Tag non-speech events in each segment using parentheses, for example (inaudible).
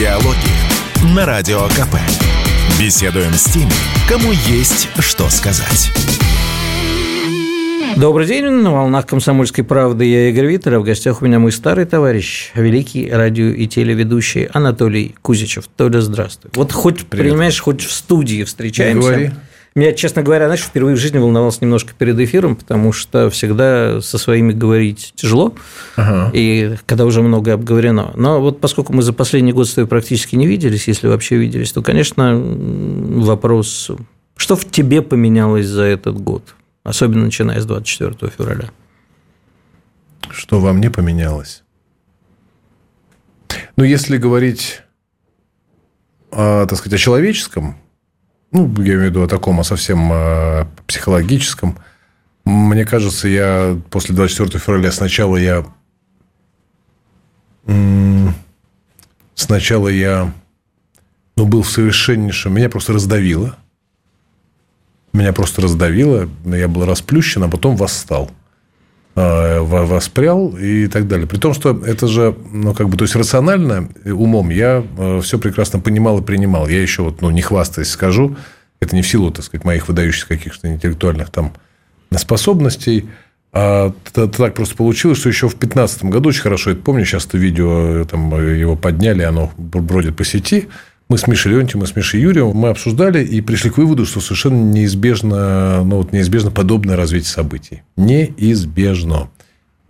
Диалоги на Радио КП. Беседуем с теми, кому есть что сказать. Добрый день, на волнах «Комсомольской правды» я Игорь Виттер, а в гостях у меня мой старый товарищ, великий радио- и телеведущий Анатолий Кузичев. Толя, здравствуй. Вот хоть, Привет. понимаешь, хоть в студии встречаемся. говори. Меня, честно говоря, знаешь, впервые в жизни волновался немножко перед эфиром, потому что всегда со своими говорить тяжело, Ага. и когда уже многое обговорено. Но вот поскольку мы за последний год с тобой практически не виделись, если вообще виделись, то, конечно, вопрос, что в тебе поменялось за этот год, особенно начиная с 24 февраля? Что во мне поменялось? Ну, если говорить, о, так сказать, о человеческом, ну, я имею в виду о таком, о совсем э, психологическом, мне кажется, я после 24 февраля сначала я... Сначала я ну, был в совершеннейшем... Меня просто раздавило. Меня просто раздавило. Я был расплющен, а потом восстал во- воспрял и так далее. При том, что это же, ну, как бы, то есть, рационально, э, умом я все прекрасно понимал и принимал. Я еще, вот, ну, не хвастаясь скажу, это не в силу, так сказать, моих выдающихся каких-то интеллектуальных там способностей, а т- так просто получилось, что еще в 2015 году, очень хорошо это помню, сейчас это видео, э, там, э, его подняли, оно бродит по сети, мы с Мишей Леонтьевым и с Мишей Юрьевым мы обсуждали и пришли к выводу, что совершенно неизбежно, ну, вот неизбежно подобное развитие событий. Неизбежно.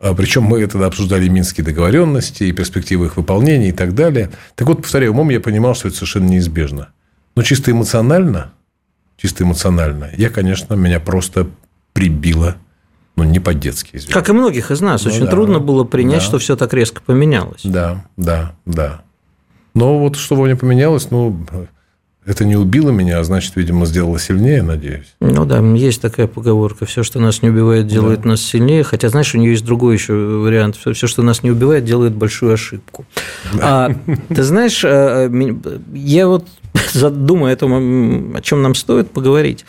А Причем мы тогда обсуждали и минские договоренности, и перспективы их выполнения и так далее. Так вот, повторяю, умом я понимал, что это совершенно неизбежно. Но чисто эмоционально, чисто эмоционально, я, конечно, меня просто прибило, ну, не по-детски. Как и многих из нас, Ну очень да. трудно было принять, Да. что все так резко поменялось. Да, да, да. Но вот что во мне поменялось, ну, это не убило меня, а значит, видимо, сделало сильнее, надеюсь. Ну да, есть такая поговорка: все, что нас не убивает, делает нас сильнее. Хотя, знаешь, у нее есть другой еще вариант: все, что нас не убивает, делает большую ошибку. А, ты знаешь, э, ми- я вот (laughs) думаю о том, о чем нам стоит поговорить.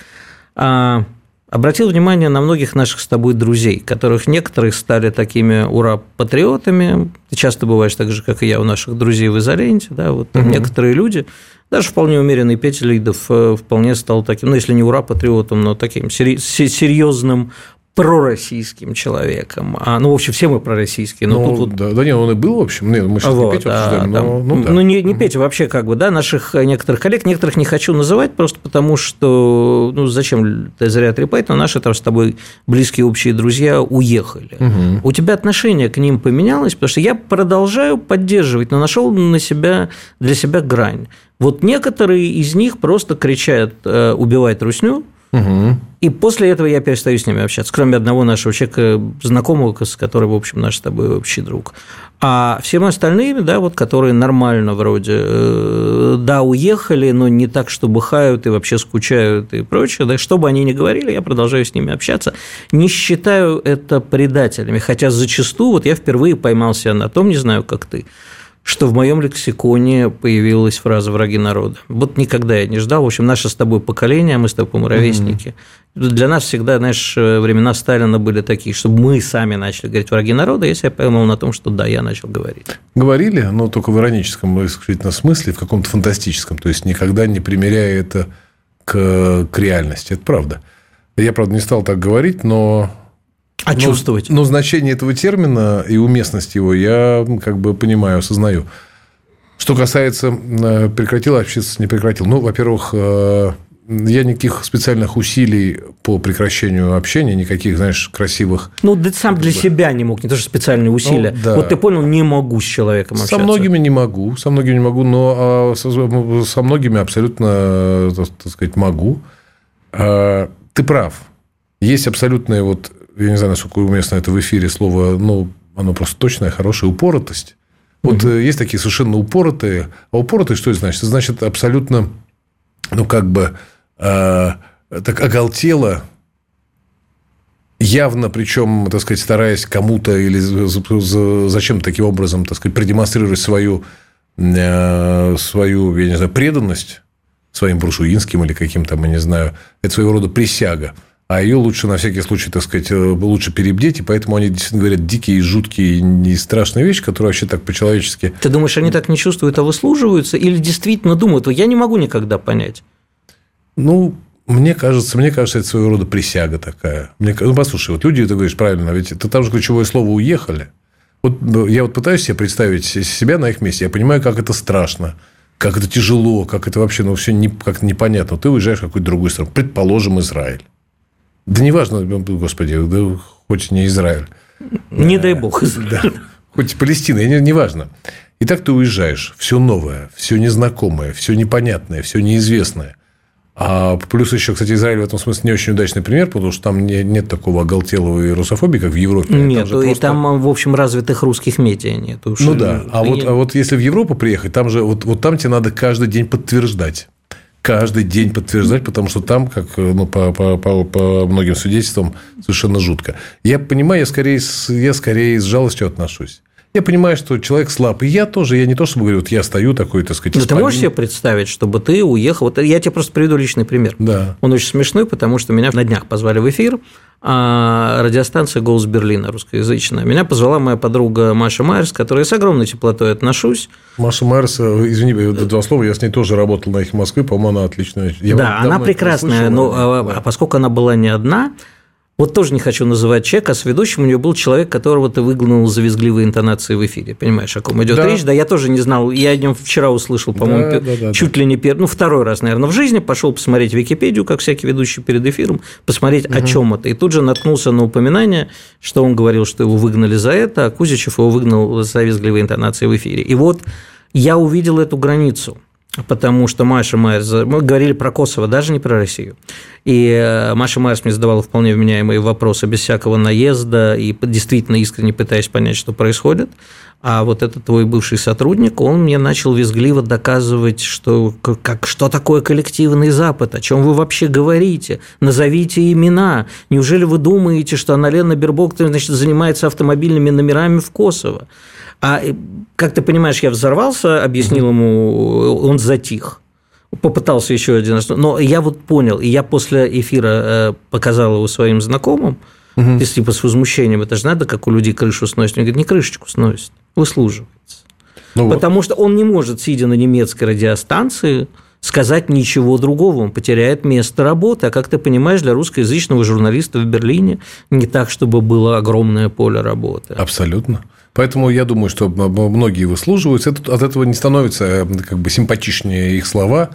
А, Обратил внимание на многих наших с тобой друзей, которых некоторые стали такими ура-патриотами. Ты часто бываешь так же, как и я, у наших друзей в изоленте. Да, вот там некоторые люди, даже вполне умеренный Петя Лидов э, вполне стал таким, ну, если не ура-патриотом, но таким серьезным пророссийским человеком. А, ну, в общем, все мы пророссийские. Но Ну, тут вот да, да нет, он и был, в общем. Нет, мы сейчас вот, не Петю а, обсуждаем, там, но, ну, да. ну, не, не Петя, вообще как бы, да, наших э, некоторых коллег, некоторых не хочу называть, просто потому что, ну, зачем ты зря трепать, но наши там с тобой близкие общие друзья уехали. У тебя отношение к ним поменялось, потому что я продолжаю поддерживать, но нашел на себя, для себя грань. Вот некоторые из них просто кричат э, «убивать русню», Мгм. и после этого я перестаю с ними общаться, кроме одного нашего человека, знакомого, с которым, в общем, наш с тобой общий друг. А всем остальным, да, вот, которые нормально вроде, э, да, уехали, но не так, что быхают и вообще скучают и прочее, да, что бы они ни говорили, я продолжаю с ними общаться, не считаю это предателями, хотя зачастую, вот я впервые поймался на том, не знаю, как ты, что в моем лексиконе появилась фраза «враги народа». Вот никогда я не ждал. В общем, наше с тобой поколение, мы с тобой, ровесники. Для нас всегда, знаешь, времена Сталина были такие, чтобы мы сами начали говорить «враги народа», я себя поймал на том, что да, я начал говорить. Говорили, но только в ироническом исключительно смысле, в каком-то фантастическом. То есть, никогда не примеряя это к, к реальности. Это правда. Я, правда, не стал так говорить, но А Но- чувствовать? Но значение этого термина и уместность его я как бы понимаю, осознаю. Что касается э, прекратил общаться, не прекратил. Ну, во-первых, э, я никаких специальных усилий по прекращению общения, никаких, знаешь, красивых. Ну, ты сам для себя не мог, не то, что специальные усилия. Ну, да. Вот ты понял, не могу с человеком общаться. Со многими не могу, со многими не могу, но а, со, со многими абсолютно, э, так, так сказать, могу. А, Ты прав. Есть абсолютная вот, я не знаю, насколько уместно это в эфире слово, ну, оно просто точное, хорошее, упоротость. Вот э, есть такие совершенно упоротые. А упоротые что это значит? Это значит абсолютно, ну, как бы, э, так оголтело, явно, причем, так сказать, стараясь кому-то или за- за- зачем таким образом, так сказать, продемонстрировать свою, э, свою, я не знаю, преданность своим буржуинским или каким-то, я не знаю, это своего рода присяга. А ее лучше на всякий случай, так сказать, лучше перебдеть, и поэтому они действительно говорят дикие, жуткие и страшные вещи, которые вообще так по-человечески... Ты думаешь, они так не чувствуют, а выслуживаются, или действительно думают? Я не могу никогда понять. Ну, мне кажется, мне кажется, это своего рода присяга такая. Мне, ну, послушай, вот люди, ты говоришь правильно, ведь это там же ключевое слово «уехали». Вот ну, я вот пытаюсь себе представить себя на их месте. Я понимаю, как это страшно, как это тяжело, как это вообще, ну, все не, как непонятно. Ты уезжаешь в какую-то другую страну. Предположим, Израиль. Да неважно, господи, да хоть не Израиль. Не дай бог. Да. Хоть Палестина, неважно. И так ты уезжаешь. Все новое, все незнакомое, все непонятное, все неизвестное. А плюс еще, кстати, Израиль в этом смысле не очень удачный пример, потому что там не, нет такого оголтелого и русофобии, как в Европе. Нет, там и просто... там, в общем, развитых русских медиа нет. Уж ну да, а, вот, а вот если в Европу приехать, там же вот, вот там тебе надо каждый день подтверждать каждый день подтверждать, потому что там, как ну, по, по, по, по многим свидетельствам, совершенно жутко. Я понимаю, я скорее, я скорее с жалостью отношусь. Я понимаю, что человек слаб. И я тоже, я не то чтобы говорю, вот я стою такой, так сказать... Но ты можешь себе представить, чтобы ты уехал... Вот я тебе просто приведу личный пример. Да. Он очень смешной, потому что меня на днях позвали в эфир, радиостанция «Голос Берлина» русскоязычная. Меня позвала моя подруга Маша Майерс, которой с огромной теплотой отношусь. Маша Майерс, э, извини, два слова, я с ней тоже работал на их Москве, по-моему, она отличная. Я да, она прекрасная, но а, да. а поскольку она была не одна, вот тоже не хочу называть человека, а с ведущим у нее был человек, которого ты выгнал за визгливые интонации в эфире. Понимаешь, о ком идет да. речь? Да, я тоже не знал. Я о нем вчера услышал, по-моему, да, да, да, чуть да. ли не первый, ну, второй раз, наверное, в жизни. Пошел посмотреть Википедию, как всякий ведущий перед эфиром, посмотреть, угу. о чем это. И тут же наткнулся на упоминание, что он говорил, что его выгнали за это, а Кузичев его выгнал за визгливые интонации в эфире. И вот я увидел эту границу – потому что Маша Майерс, мы говорили про Косово, даже не про Россию. И э, Маша Майерс мне задавала вполне вменяемые вопросы без всякого наезда и действительно искренне пытаясь понять, что происходит. А вот этот твой бывший сотрудник, он мне начал визгливо доказывать, что, как, что такое коллективный Запад, о чем вы вообще говорите, назовите имена. Неужели вы думаете, что Аналена Бербок значит, занимается автомобильными номерами в Косово? А э, как ты понимаешь, я взорвался, объяснил ему, он затих. Попытался еще один раз. Но я вот понял, и я после эфира э, показал его своим знакомым, угу. если типа с возмущением, это же надо, как у людей крышу сносит. Он говорит, не крышечку сносит, выслуживается. Ну Потому вот. что он не может, сидя на немецкой радиостанции, сказать ничего другого, он потеряет место работы. А как ты понимаешь, для русскоязычного журналиста в Берлине не так, чтобы было огромное поле работы. Абсолютно. Поэтому я думаю, что многие выслуживаются. От этого не становится как бы симпатичнее их слова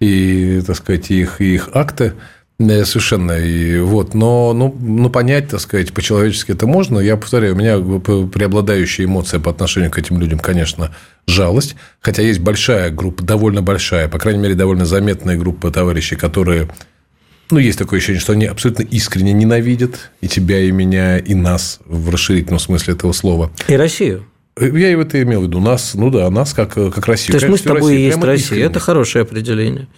и, так сказать, их, их акты. Э, совершенно. И вот, но ну, ну, понять, так сказать, по-человечески это можно. Я повторяю, у меня преобладающая эмоция по отношению к этим людям, конечно, жалость. Хотя есть большая группа, довольно большая, по крайней мере, довольно заметная группа товарищей, которые ну, есть такое ощущение, что они абсолютно искренне ненавидят и тебя, и меня, и нас в расширительном смысле этого слова. И Россию. Я и это имел в виду. Нас, ну да, нас как, как Россию. То есть, мы с тобой и есть Россия. Искренне. Это хорошее определение.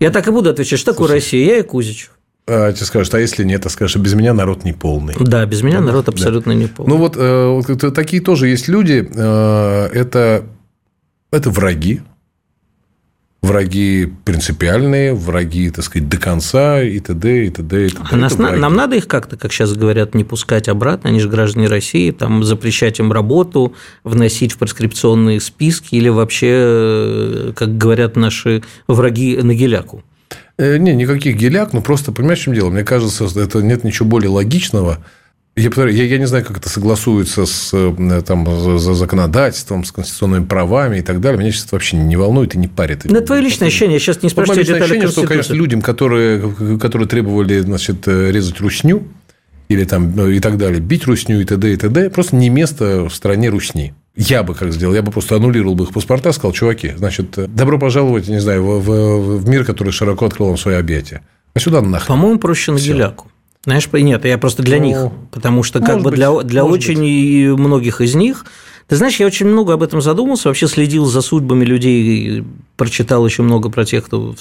Я так и буду отвечать. Что такое Россия? Я и Кузич. А тебе скажут, а если нет, а скажешь, без меня народ не полный. Да, без меня народ абсолютно да. не полный. Ну, вот э, такие тоже есть люди. Э, это, это враги враги принципиальные, враги, так сказать, до конца и т.д. и т.д. И т.д. А нас, нам надо их как-то, как сейчас говорят, не пускать обратно, они же граждане России, там запрещать им работу, вносить в прескрипционные списки или вообще, э, как говорят наши враги, на геляку? Э, не, никаких геляк, ну просто понимаешь, в чем дело? Мне кажется, это нет ничего более логичного, я, я, я не знаю, как это согласуется с э, там, за законодательством, с конституционными правами и так далее. Меня сейчас вообще не волнует и не парит. Это твое личное ощущение. Я сейчас не спрашиваю детали ощущение, что, конечно, людям, которые, которые требовали значит, э, резать русню или там ну, и так далее, бить русню и т.д. и т.д. Просто не место в стране русни. Я бы как сделал? Я бы просто аннулировал бы их паспорта, сказал, чуваки, значит, э, добро пожаловать, не знаю, в, в, в мир, который широко открыл вам свои объятия. А сюда нахрен. По-моему, проще на Геляку. Знаешь, нет, я просто для ну, них, потому что как бы быть, для, для очень быть. многих из них ты знаешь, я очень много об этом задумался, вообще следил за судьбами людей, прочитал еще много про тех, кто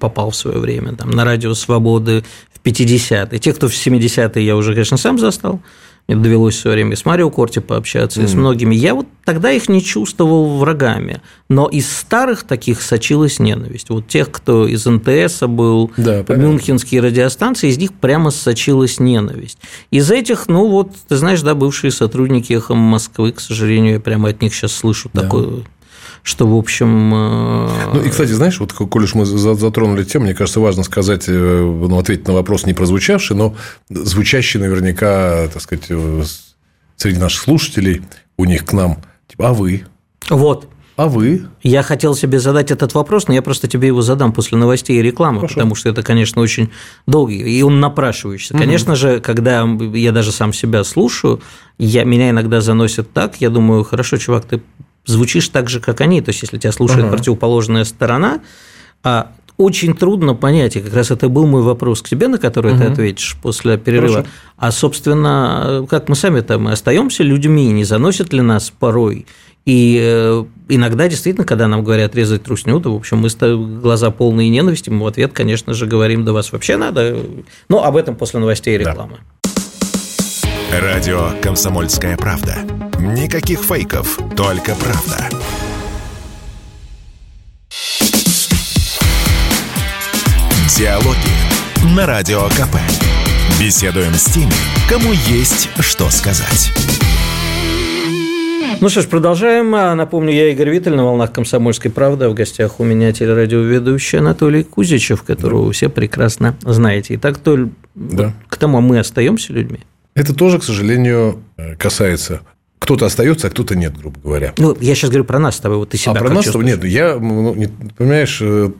попал в свое время там, на радио «Свободы» в 50-е. Те, кто в 70-е, я уже, конечно, сам застал. Мне довелось в свое время с Марио Корти пообщаться, mm. и с многими. Я вот тогда их не чувствовал врагами, но из старых таких сочилась ненависть. Вот тех, кто из НТС был, да, мюнхенские радиостанции, из них прямо сочилась ненависть. Из этих, ну вот, ты знаешь, да, бывшие сотрудники «Эхо Москвы», к сожалению, я прямо от них сейчас слышу да. такое что, в общем... Э, ну, и, кстати, знаешь, вот, коль уж мы затронули тему, мне кажется, важно сказать, э, ну, ответить на вопрос не прозвучавший, но звучащий наверняка, так сказать, э, среди наших слушателей, у них к нам, типа, а вы? Вот. А вы? Я хотел себе задать этот вопрос, но я просто тебе его задам после новостей и рекламы, Хорошо. потому что это, конечно, очень долгий, и он напрашивающийся. Угу. Конечно же, когда я даже сам себя слушаю, я, меня иногда заносит так, я думаю, хорошо, чувак, ты звучишь так же, как они. То есть, если тебя слушает ага. противоположная сторона, а очень трудно понять, и как раз это был мой вопрос к тебе, на который угу. ты ответишь после перерыва. Хорошо. А, собственно, как мы сами-то, мы остаемся людьми, не заносят ли нас порой? И э, иногда действительно, когда нам говорят резать трусню, то, в общем, мы глаза полные ненависти, мы в ответ, конечно же, говорим, да вас вообще надо. Но об этом после новостей и рекламы. Да. Радио «Комсомольская правда». Никаких фейков, только правда. Диалоги на Радио КП. Беседуем с теми, кому есть что сказать. Ну что ж, продолжаем. А, напомню, я Игорь Виттель на волнах «Комсомольской правды». В гостях у меня телерадиоведущий Анатолий Кузичев, которого вы все прекрасно знаете. Итак, Толь, да. к тому, а мы остаемся людьми? Это тоже, к сожалению, касается кто-то остается, а кто-то нет, грубо говоря. Ну, я сейчас говорю про нас с тобой, вот ты себя А про нас с тобой нет. Я, ну, не, понимаешь, э,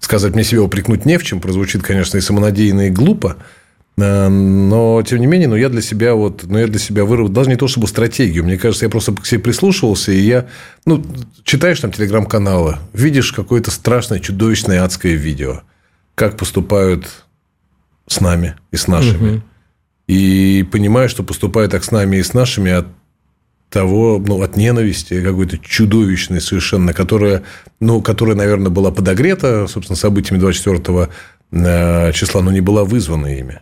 сказать мне себя упрекнуть не в чем, прозвучит, конечно, и самонадеянно, и глупо, э, но, тем не менее, ну, я для себя вот, ну, я для себя выработал, даже не то чтобы стратегию, мне кажется, я просто к себе прислушивался, и я, ну, читаешь там телеграм-каналы, видишь какое-то страшное, чудовищное, адское видео, как поступают с нами и с нашими. Угу. И понимаю, что поступает так с нами и с нашими от того, ну, от ненависти какой-то чудовищной совершенно, которая, ну, которая, наверное, была подогрета, собственно, событиями 24 э, числа, но не была вызвана ими.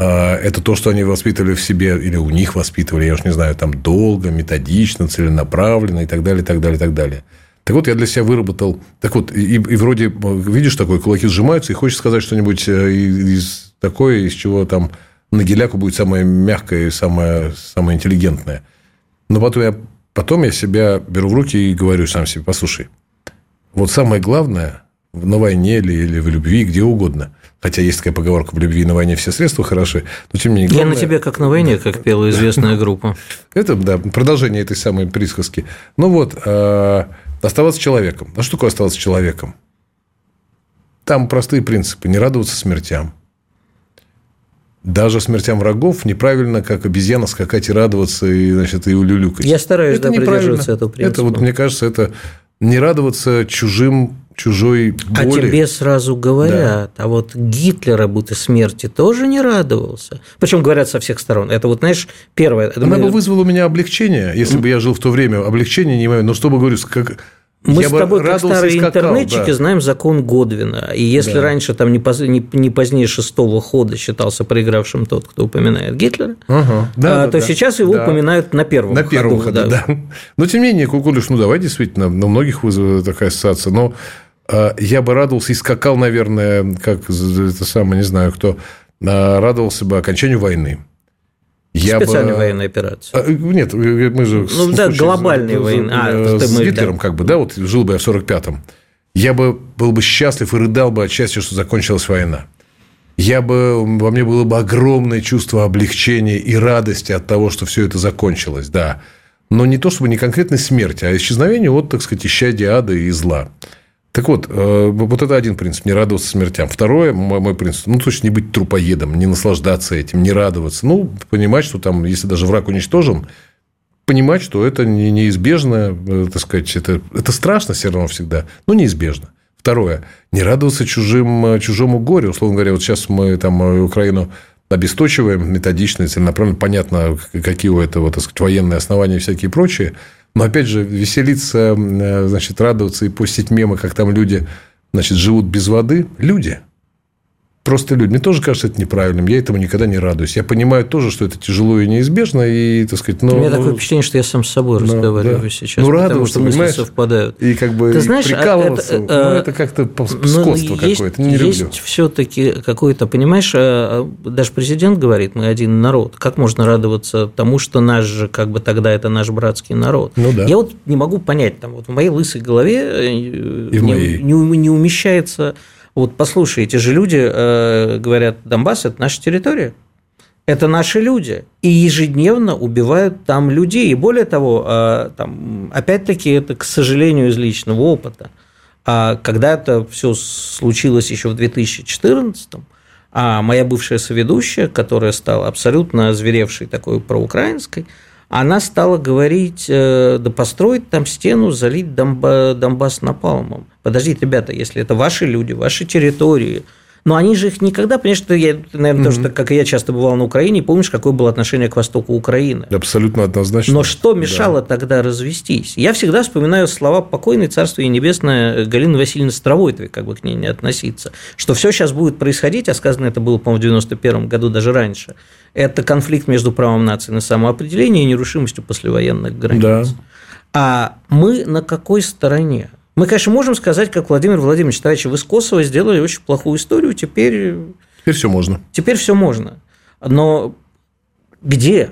А, это то, что они воспитывали в себе, или у них воспитывали, я уж не знаю, там долго, методично, целенаправленно и так далее, и так далее, и так далее. Так вот, я для себя выработал... Так вот, и, и вроде, видишь, такой кулаки сжимаются, и хочешь сказать что-нибудь э, из такое, из чего там на геляку будет самое мягкое и самое, самое интеллигентное. Но потом я, потом я себя беру в руки и говорю сам себе, послушай, вот самое главное на войне или, или в любви, где угодно. Хотя есть такая поговорка, в любви и на войне все средства хороши, но тем не менее... Главное... Я на тебе как на войне, как пела известная (laughs) группа. Это, да, продолжение этой самой присказки. Ну вот, а, оставаться человеком. А что такое оставаться человеком? Там простые принципы. Не радоваться смертям даже смертям врагов неправильно, как обезьяна, скакать и радоваться, и, значит, и улюлюкать. Я стараюсь, это да, придерживаться этого принципа. Это, вот, мне кажется, это не радоваться чужим чужой боли. А тебе сразу говорят, да. а вот Гитлера будто смерти тоже не радовался. Причем говорят со всех сторон. Это вот, знаешь, первое. Она мы... бы вызвала у меня облегчение, если бы я жил в то время. Облегчение не имею. Но что бы говорю, как мы я с тобой, как старые скакал, интернетчики, да. знаем закон Годвина. И если да. раньше там не, поз... не, не позднее шестого хода считался проигравшим тот, кто упоминает Гитлера, ага. да, а, да, то да. сейчас его да. упоминают на первом На первом ходу, да. да. Но тем не менее, Кукулиш, ну давай действительно, на многих вызовет такая ассоциация. Но э, я бы радовался и скакал, наверное, как это самое, не знаю кто, э, радовался бы окончанию войны. Я Специальная бы... военная операция. А, нет, мы же... Ну, да, глобальные войны. А, с мы, Гитлером, да. как бы, да, вот жил бы я в 45-м. Я бы был бы счастлив и рыдал бы от счастья, что закончилась война. Я бы, во мне было бы огромное чувство облегчения и радости от того, что все это закончилось, да. Но не то, чтобы не конкретной смерти, а исчезновение, вот, так сказать, исчадия ада и зла. Так вот, э, вот это один принцип – не радоваться смертям. Второе, мой принцип – ну, точно не быть трупоедом, не наслаждаться этим, не радоваться. Ну, понимать, что там, если даже враг уничтожен, понимать, что это неизбежно, э, так сказать, это, это страшно все равно всегда, но неизбежно. Второе, не радоваться чужим, э, чужому горю. Условно говоря, вот сейчас мы там Украину обесточиваем методично и целенаправленно. Понятно, какие у этого, так сказать, военные основания и всякие прочие. Но, опять же, веселиться, э, значит, радоваться и постить мемы, как там люди, значит, живут без воды. Люди. Просто люди. Мне тоже кажется это неправильным. Я этому никогда не радуюсь. Я понимаю тоже, что это тяжело и неизбежно. И, так сказать, но, У меня ну, такое впечатление, что я сам с собой ну, разговариваю да. сейчас. Ну, радоваться, потому что мысли совпадают. И как бы Ты знаешь, а прикалываться. Это, ну, это как-то скотство ну, какое-то. Не есть люблю. все-таки какое-то, понимаешь, а, а, даже президент говорит, мы один народ. Как можно радоваться тому, что наш же, как бы тогда это наш братский народ? Ну, да. Я вот не могу понять, там вот в моей лысой голове э, и не, не, не умещается вот послушай, эти же люди э, говорят, Донбасс – это наша территория. Это наши люди. И ежедневно убивают там людей. И более того, э, там, опять-таки, это, к сожалению, из личного опыта. А когда это все случилось еще в 2014 а моя бывшая соведущая, которая стала абсолютно озверевшей такой проукраинской, она стала говорить, э, да построить там стену, залить Донбасс напалмом. Подождите, ребята, если это ваши люди, ваши территории, но они же их никогда, понимаешь, что я, наверное, mm-hmm. тоже, как и я часто бывал на Украине, помнишь, какое было отношение к востоку Украины. Абсолютно однозначно. Но что мешало да. тогда развестись? Я всегда вспоминаю слова покойной Царство и Небесное Галины Васильевны Стравойтовой, как бы к ней не относиться, что все сейчас будет происходить, а сказано это было, по-моему, в 91 году, даже раньше, это конфликт между правом нации на самоопределение и нерушимостью послевоенных границ. Да. А мы на какой стороне? Мы, конечно, можем сказать, как Владимир Владимирович, товарищи, вы с Косово сделали очень плохую историю, теперь... Теперь все можно. Теперь все можно. Но где?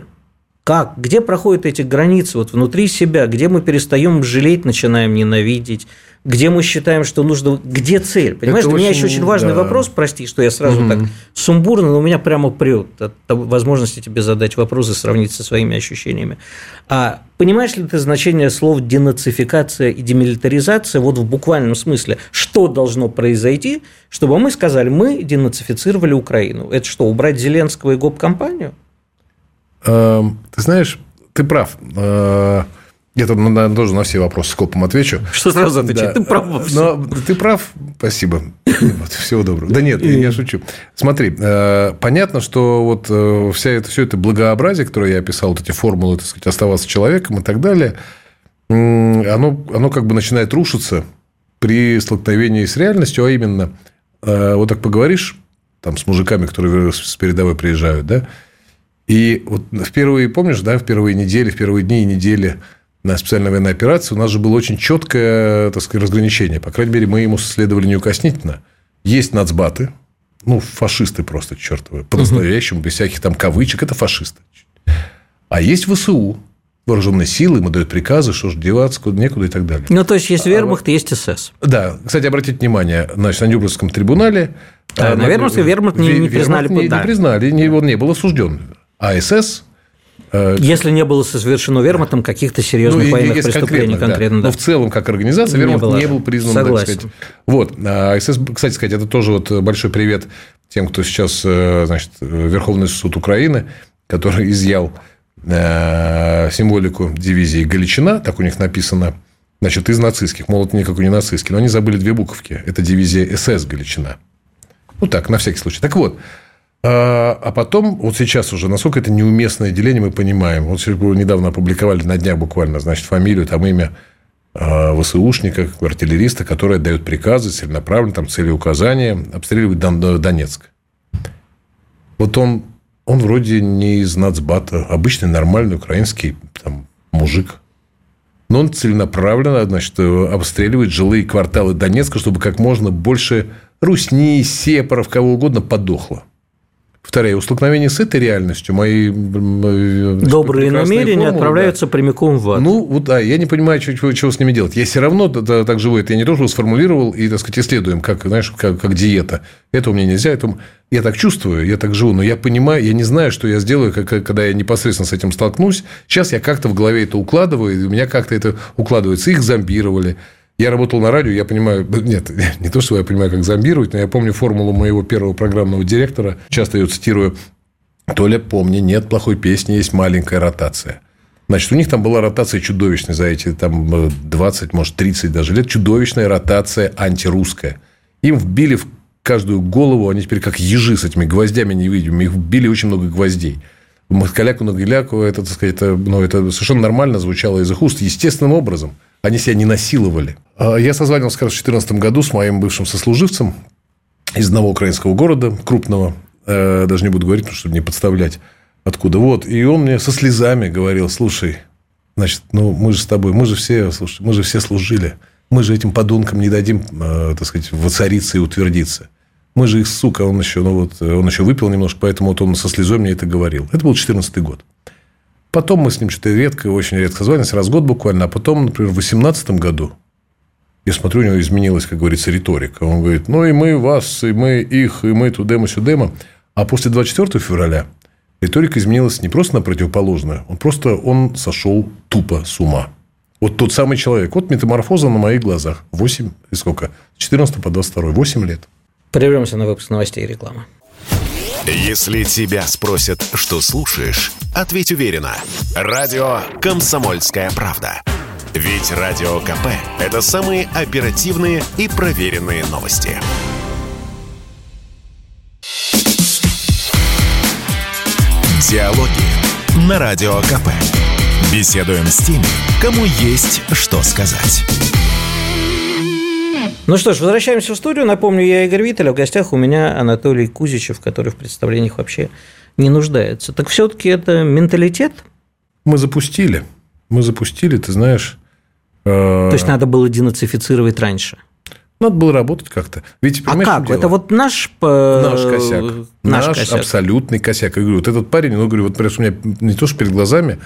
Как? Где проходят эти границы вот внутри себя? Где мы перестаем жалеть, начинаем ненавидеть? где мы считаем, что нужно, где цель. Понимаешь, это для очень, меня еще очень важный да. вопрос, прости, что я сразу угу. так сумбурно, но у меня прямо прет от возможности тебе задать вопрос и сравнить со своими ощущениями. А понимаешь ли ты значение слов денацификация и демилитаризация вот в буквальном смысле? Что должно произойти, чтобы мы сказали, мы денацифицировали Украину? Это что, убрать Зеленского и ГОП-компанию? Эм, ты знаешь, ты прав. Э, я тут, наверное, тоже на все вопросы скопом отвечу. Что сразу отвечать? Да. Ты прав Но ты прав. Спасибо. (laughs) Всего доброго. Да нет, я шучу. Смотри, э, понятно, что вот э, вся это, все это благообразие, которое я описал, вот эти формулы, так сказать, оставаться человеком и так далее, оно, оно как бы начинает рушиться при столкновении с реальностью, а именно, вот так поговоришь там, с мужиками, которые с передовой приезжают, да, и вот в первые, помнишь, да, в первые недели, в первые дни и недели – на специальной военной операции, у нас же было очень четкое так сказать, разграничение. По крайней мере, мы ему следовали неукоснительно. Есть нацбаты, ну, фашисты просто чертовы, по-настоящему, без всяких там кавычек, это фашисты. А есть ВСУ, вооруженные силы, ему дают приказы, что же деваться, куда некуда и так далее. Ну, то есть, есть а вермахт, а, есть СС. Да. Кстати, обратите внимание, значит, на Нюрнбергском трибунале... Да, на Вермахте вермахт не, не признали. Не, да. не признали, не, он не был осужден. А СС Э, Если не было совершено вермахтом каких-то серьезных ну, военных преступлений конкретно, конкретно да. Но в целом, как организация, вермахт не, не был признан, Согласен. так сказать. Вот. А СС, кстати сказать, это тоже вот большой привет тем, кто сейчас, э, значит, Верховный суд Украины, который изъял э, символику дивизии Галичина, так у них написано, значит, из нацистских. Мол, это никакой не нацистский. Но они забыли две буковки. Это дивизия СС Галичина. Ну, так, на всякий случай. Так вот, а, а потом, вот сейчас уже, насколько это неуместное деление, мы понимаем. Вот недавно опубликовали на днях буквально, значит, фамилию, там имя а, ВСУшника, артиллериста, который отдает приказы целенаправленно, там цели указания, обстреливать Донецк. Вот он, он вроде не из нацбата, обычный нормальный украинский там, мужик. Но он целенаправленно, значит, обстреливает жилые кварталы Донецка, чтобы как можно больше русни, сепаров, кого угодно подохло. Второе, у столкновения с этой реальностью мои добрые намерения формулы, отправляются да. прямиком в ад. Ну, вот да, я не понимаю, чего, чего с ними делать. Я все равно да, так живу. Это я не то, что сформулировал и, так сказать, исследуем, как, знаешь, как, как диета. Это у меня нельзя, это... я так чувствую, я так живу, но я понимаю, я не знаю, что я сделаю, как, когда я непосредственно с этим столкнусь. Сейчас я как-то в голове это укладываю, и у меня как-то это укладывается. Их зомбировали, я работал на радио, я понимаю, (laughs) нет, (laughs) не то, что я понимаю, как зомбировать, но я помню формулу моего первого программного директора, часто ее цитирую, Толя, помни, нет плохой песни, есть маленькая ротация. Значит, у них там была ротация чудовищная за эти там 20, может, 30 даже лет. Чудовищная ротация антирусская. Им вбили в каждую голову, они теперь как ежи с этими гвоздями невидимыми, их вбили очень много гвоздей. Махкаляку на гиляку, это, так сказать, это, ну, это совершенно нормально звучало из их уст, естественным образом. Они себя не насиловали. А, я созванивался как раз в 2014 году с моим бывшим сослуживцем, из одного украинского города, крупного, э, даже не буду говорить, чтобы не подставлять, откуда. Вот, и он мне со слезами говорил, слушай, значит, ну, мы же с тобой, мы же все, слушай, мы же все служили, мы же этим подонкам не дадим, э, так сказать, воцариться и утвердиться. Мы же их, сука, он еще, ну, вот, он еще выпил немножко, поэтому вот он со слезой мне это говорил. Это был 14 год. Потом мы с ним что-то редко, очень редко звались, раз в год буквально. А потом, например, в 2018 году, я смотрю, у него изменилась, как говорится, риторика. Он говорит, ну, и мы вас, и мы их, и мы тудема, сюдема. А после 24 февраля риторика изменилась не просто на противоположную, он просто он сошел тупо с ума. Вот тот самый человек. Вот метаморфоза на моих глазах. 8, и сколько? С 14 по 22. 8 лет. Прервемся на выпуск новостей и рекламы. Если тебя спросят, что слушаешь, ответь уверенно. Радио «Комсомольская правда». Ведь Радио КП – это самые оперативные и проверенные новости. Диалоги на Радио КП. Беседуем с теми, кому есть что сказать. Ну что ж, возвращаемся в студию. Напомню, я Игорь Виттель, а в гостях у меня Анатолий Кузичев, который в представлениях вообще не нуждается. Так все-таки это менталитет? Мы запустили. Мы запустили, ты знаешь... Э... То есть, надо было денацифицировать раньше? Надо было работать как-то. Ведь, а как? Это вот наш... Наш косяк. Наш, наш косяк. абсолютный косяк. Я говорю, вот этот парень, ну, говорю, вот прям у меня не то, что перед глазами,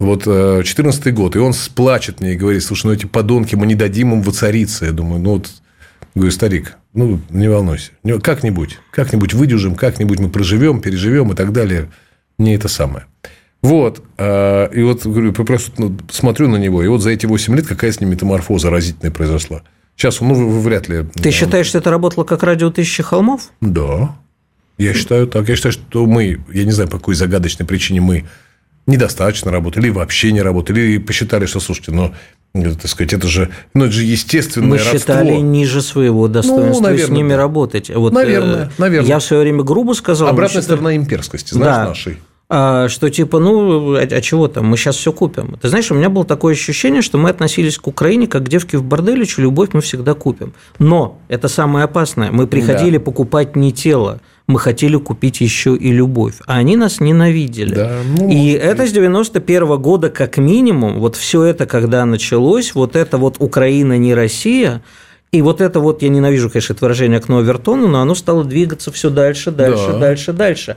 вот 14 год, и он сплачет мне и говорит, слушай, ну эти подонки, мы не дадим им воцариться. Я думаю, ну вот, говорю, старик, ну не волнуйся, как-нибудь, как-нибудь выдержим, как-нибудь мы проживем, переживем и так далее. Не это самое. Вот. И вот, говорю, просто ну, смотрю на него, и вот за эти 8 лет какая с ним метаморфоза разительная произошла. Сейчас, ну, вряд ли. Ты считаешь, что это работало как радио «Тысячи холмов»? Да. Я считаю так. Я считаю, что мы, я не знаю, по какой загадочной причине мы недостаточно работали, или вообще не работали, или посчитали, что, слушайте, ну, так сказать, это же, ну, это же естественное Мы родство. считали ниже своего достоинства ну, наверное, с ними да. работать. Вот, наверное, э, наверное. Я в свое время грубо сказал. Обратная считали... сторона имперскости, знаешь, да. нашей. А, что типа, ну, а, а чего там, мы сейчас все купим. Ты знаешь, у меня было такое ощущение, что мы относились к Украине как к девке в борделе, чью любовь мы всегда купим. Но это самое опасное, мы приходили да. покупать не тело, мы хотели купить еще и любовь, а они нас ненавидели. Да, ну, и это с 91 -го года как минимум, вот все это, когда началось, вот это вот Украина не Россия, и вот это вот, я ненавижу, конечно, это выражение окно Овертона, но оно стало двигаться все дальше, дальше, да. дальше, дальше.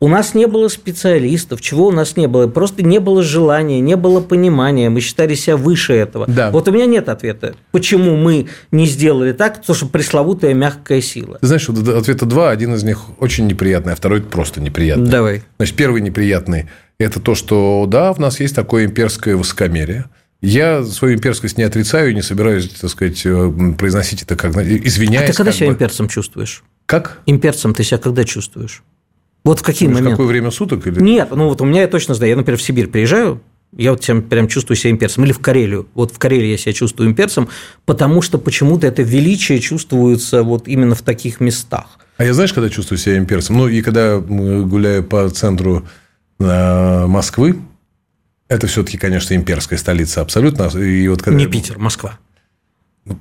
У нас не было специалистов, чего у нас не было? Просто не было желания, не было понимания, мы считали себя выше этого. Да. Вот у меня нет ответа, почему мы не сделали так, потому что пресловутая мягкая сила. Ты знаешь, вот ответа два, один из них очень неприятный, а второй просто неприятный. Давай. Значит, первый неприятный – это то, что да, в нас есть такое имперское высокомерие, я свою имперскость не отрицаю и не собираюсь, так сказать, э, произносить это как извиняюсь. А ты когда себя бы... имперцем чувствуешь? Как? Имперцем ты себя когда чувствуешь? Вот в какие моменты? какое время суток? Или... Нет, ну вот у меня я точно знаю. Я, например, в Сибирь приезжаю, я вот прям, прям чувствую себя имперцем. Или в Карелию. Вот в Карелии я себя чувствую имперцем, потому что почему-то это величие чувствуется вот именно в таких местах. А я знаешь, когда чувствую себя имперцем? Ну, и когда гуляю по центру э, Москвы, это все-таки, конечно, имперская столица абсолютно. И вот когда... Не Питер, Москва.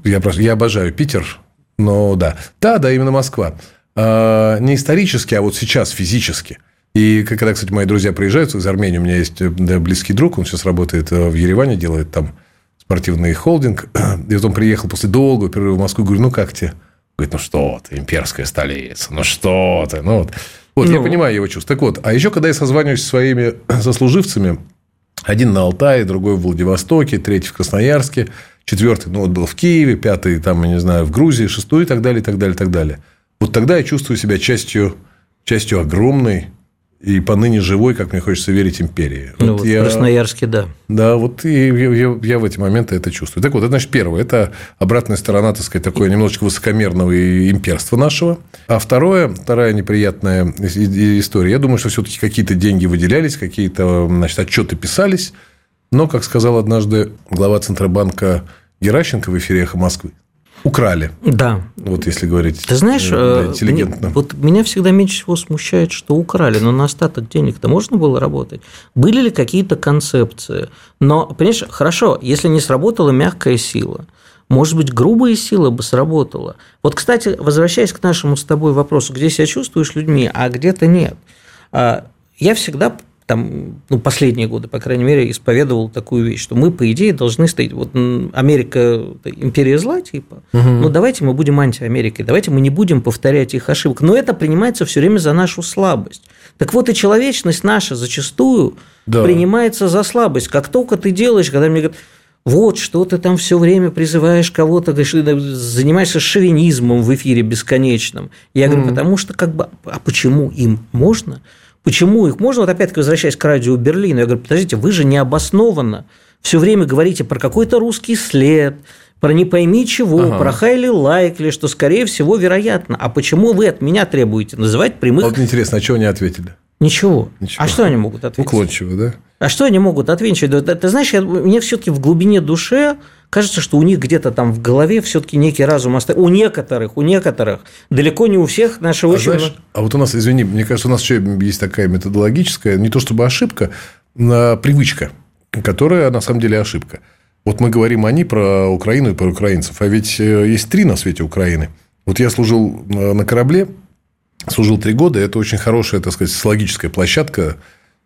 Я, просто, я обожаю Питер, но да. Да, да, именно Москва. А, не исторически, а вот сейчас физически. И когда, кстати, мои друзья приезжают из Армении, у меня есть э, близкий друг, он сейчас работает э, в Ереване, делает там спортивный холдинг. (clears throat) И вот он приехал после долгого перерыва в Москву, говорю, ну как тебе? Говорит, ну что ты, имперская столица, ну что ты, ну вот. Вот, ну... я понимаю его чувства. Так вот, а еще, когда я созваниваюсь со своими (clears throat) сослуживцами, один на Алтае, другой в Владивостоке, третий в Красноярске, четвертый, ну, вот был в Киеве, пятый, там, я не знаю, в Грузии, шестой и так далее, и так далее, и так далее – вот тогда я чувствую себя частью, частью огромной и поныне живой, как мне хочется верить, империи. Ну, вот я, в Красноярске, да. Да, вот и я, я, я в эти моменты это чувствую. Так вот, это, значит, первое. Это обратная сторона, так сказать, такое немножечко высокомерного имперства нашего. А второе, вторая неприятная история. Я думаю, что все-таки какие-то деньги выделялись, какие-то, значит, отчеты писались. Но, как сказал однажды глава Центробанка Геращенко в эфире «Эхо Москвы», украли. Да. Вот если говорить Ты знаешь, э, интеллигентно. Мне, вот меня всегда меньше всего смущает, что украли, но на остаток денег-то можно было работать. Были ли какие-то концепции? Но, понимаешь, хорошо, если не сработала мягкая сила, может быть, грубая сила бы сработала. Вот, кстати, возвращаясь к нашему с тобой вопросу, где себя чувствуешь людьми, а где-то нет. А, я всегда там, ну, последние годы, по крайней мере, исповедовал такую вещь, что мы, по идее, должны стоять. Вот Америка – империя зла, типа, угу. ну, давайте мы будем антиамерикой, давайте мы не будем повторять их ошибок. Но это принимается все время за нашу слабость. Так вот, и человечность наша зачастую да. принимается за слабость. Как только ты делаешь, когда мне говорят, вот, что ты там все время призываешь кого-то, занимаешься шовинизмом в эфире бесконечном. Я говорю, mm. потому что как бы, а почему им можно? Почему их можно? Вот опять-таки возвращаясь к радио Берлина, я говорю, подождите, вы же необоснованно все время говорите про какой-то русский след, про не пойми чего, ага. про хайли лайкли, что, скорее всего, вероятно. А почему вы от меня требуете называть прямых... Вот интересно, а чего они ответили? Ничего. Ничего. А что они могут ответить? Уклончиво, да? А что они могут ответить? Ты, ты знаешь, я, мне все-таки в глубине души кажется, что у них где-то там в голове все-таки некий разум остается. У некоторых, у некоторых, далеко не у всех наши а очень... Знаешь, а вот у нас, извини, мне кажется, у нас еще есть такая методологическая, не то чтобы ошибка, а привычка, которая на самом деле ошибка. Вот мы говорим они про Украину и про украинцев, а ведь э, есть три на свете Украины. Вот я служил э, на корабле, служил три года, это очень хорошая, так сказать, социологическая площадка,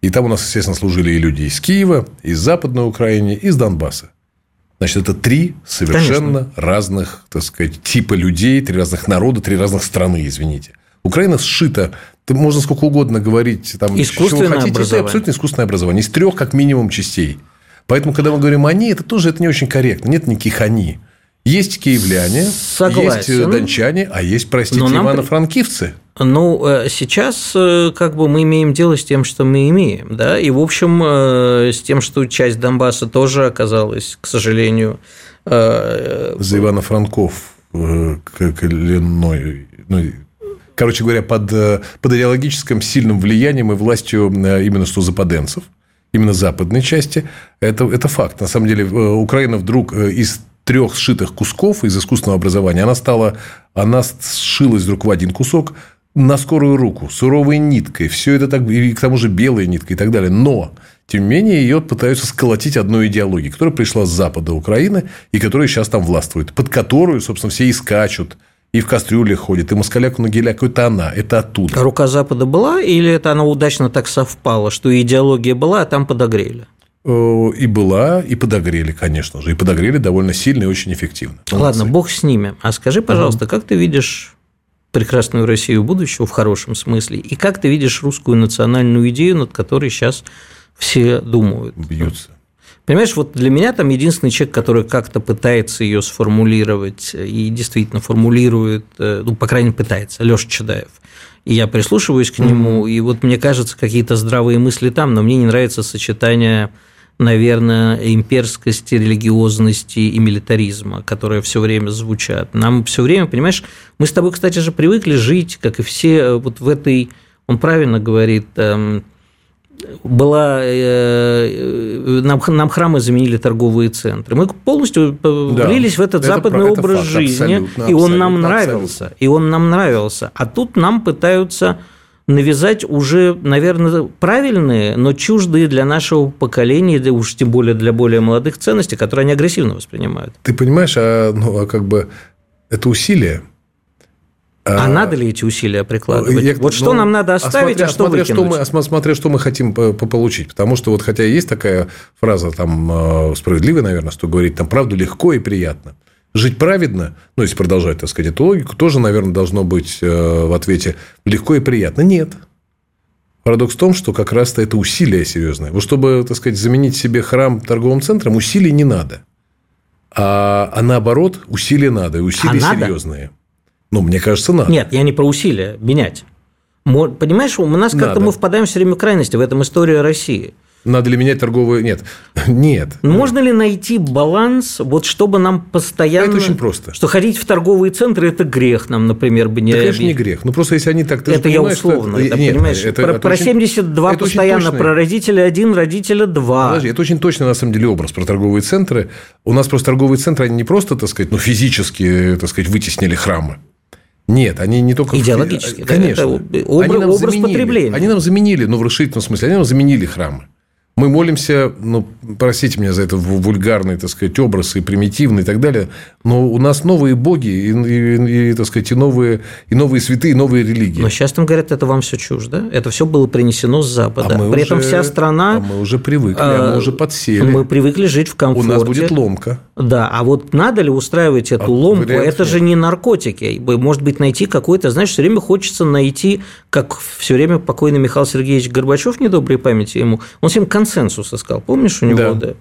и там у нас, естественно, служили и люди из Киева, из Западной Украины, из Донбасса. Значит, это три совершенно Конечно. разных, так сказать, типа людей, три разных народа, три разных страны, извините. Украина сшита, ты можно сколько угодно говорить, там, искусственное чего хотите, это абсолютно искусственное образование, из трех как минимум частей. Поэтому, когда мы говорим «они», это тоже это не очень корректно. Нет никаких «они». Есть киевляне, Согласен. есть дончане, а есть, простите, нам... ивано-франкивцы. Ну, э, сейчас э, как бы мы имеем дело с тем, что мы имеем, да, и, в общем, э, с тем, что часть Донбасса тоже оказалась, к сожалению... За Ивано-Франков коренной, ну, короче говоря, под, под идеологическим сильным влиянием и властью именно что западенцев, именно западной части, это, это факт. На самом деле, Украина вдруг из трех сшитых кусков из искусственного образования, она стала, она сшилась вдруг в один кусок на скорую руку, суровой ниткой, все это так, и к тому же белой ниткой и так далее. Но, тем не менее, ее пытаются сколотить одной идеологией, которая пришла с запада Украины и которая сейчас там властвует, под которую, собственно, все и скачут, и в кастрюле ходит, и москаляку на геляку – это она, это оттуда. Рука Запада была, или это она удачно так совпала, что идеология была, а там подогрели? Э, и была, и подогрели, конечно же. И подогрели довольно сильно и очень эффективно. Ладно, бог с ними. А скажи, пожалуйста, угу. как ты видишь прекрасную Россию будущего в хорошем смысле, и как ты видишь русскую национальную идею, над которой сейчас все думают? Бьются. Понимаешь, вот для меня там единственный человек, который как-то пытается ее сформулировать и действительно формулирует, э, ну, по крайней мере, пытается, Леша Чадаев. И я прислушиваюсь к нему, mm-hmm. и вот мне кажется, какие-то здравые мысли там, но мне не нравится сочетание наверное, имперскости, религиозности и милитаризма, которые все время звучат. Нам все время, понимаешь, мы с тобой, кстати же, привыкли жить, как и все, э, вот в этой, он правильно говорит, эм, была э, э, нам, нам храмы заменили торговые центры. Мы полностью да, влились в этот западный это, образ это факт, жизни, абсолютно, и он нам нравился, абсолютно. и он нам нравился. А тут нам пытаются навязать уже, наверное, правильные, но чуждые для нашего поколения, уж тем более для более молодых ценностей, которые они агрессивно воспринимают. Ты понимаешь, а, ну, а как бы это усилие. А, а надо ли эти усилия прикладывать? Я, вот ну, что нам надо оставить, а, смотря, а что смотря, выкинуть? Что мы, смотря, что мы хотим получить. Потому что вот хотя есть такая фраза, там, э, справедливая, наверное, что говорить, там, правду легко и приятно жить праведно, ну, если продолжать, так сказать, эту логику, тоже, наверное, должно быть э, в ответе легко и приятно. Нет. Парадокс в том, что как раз-то это усилие серьезное. Вот чтобы, так сказать, заменить себе храм торговым центром, усилий не надо. А, а наоборот, усилия надо, и усилия а серьезные. Надо? Ну, мне кажется, надо. Нет, я не про усилия, менять. Понимаешь, у нас как-то мы впадаем все время в крайности в этом истории России – надо ли менять торговые... Нет. (laughs) Нет. Можно ли найти баланс, вот чтобы нам постоянно... Это очень просто. Что ходить в торговые центры – это грех нам, например, бы не... Это, конечно, не грех. Ну, просто если они так... Ты это я условно. Что... Это, Нет, понимаешь, это, про, это про 72 это постоянно, про родителя один, родителя два. Подожди, это очень точно, на самом деле, образ про торговые центры. У нас просто торговые центры, они не просто, так сказать, ну, физически, так сказать, вытеснили храмы. Нет, они не только... Идеологически. Конечно. Это образ, они образ заменили, потребления. Они нам заменили, ну, в расширительном смысле, они нам заменили храмы. Мы молимся, ну, простите меня за это вульгарный, так сказать, образ и примитивный и так далее, но у нас новые боги и, и, и так сказать, и новые, и новые святые, и новые религии. Но сейчас там говорят, это вам все чушь, да? Это все было принесено с Запада. А мы При уже, этом вся страна... А мы уже привыкли, а, мы уже подсели. Мы привыкли жить в комфорте. У нас будет ломка. Да, а вот надо ли устраивать эту а ломку? Это же не наркотики. Может быть, найти какой-то, знаешь, все время хочется найти, как все время покойный Михаил Сергеевич Горбачев, недоброй памяти ему, он всем консенсус искал. Помнишь у него? Да. да?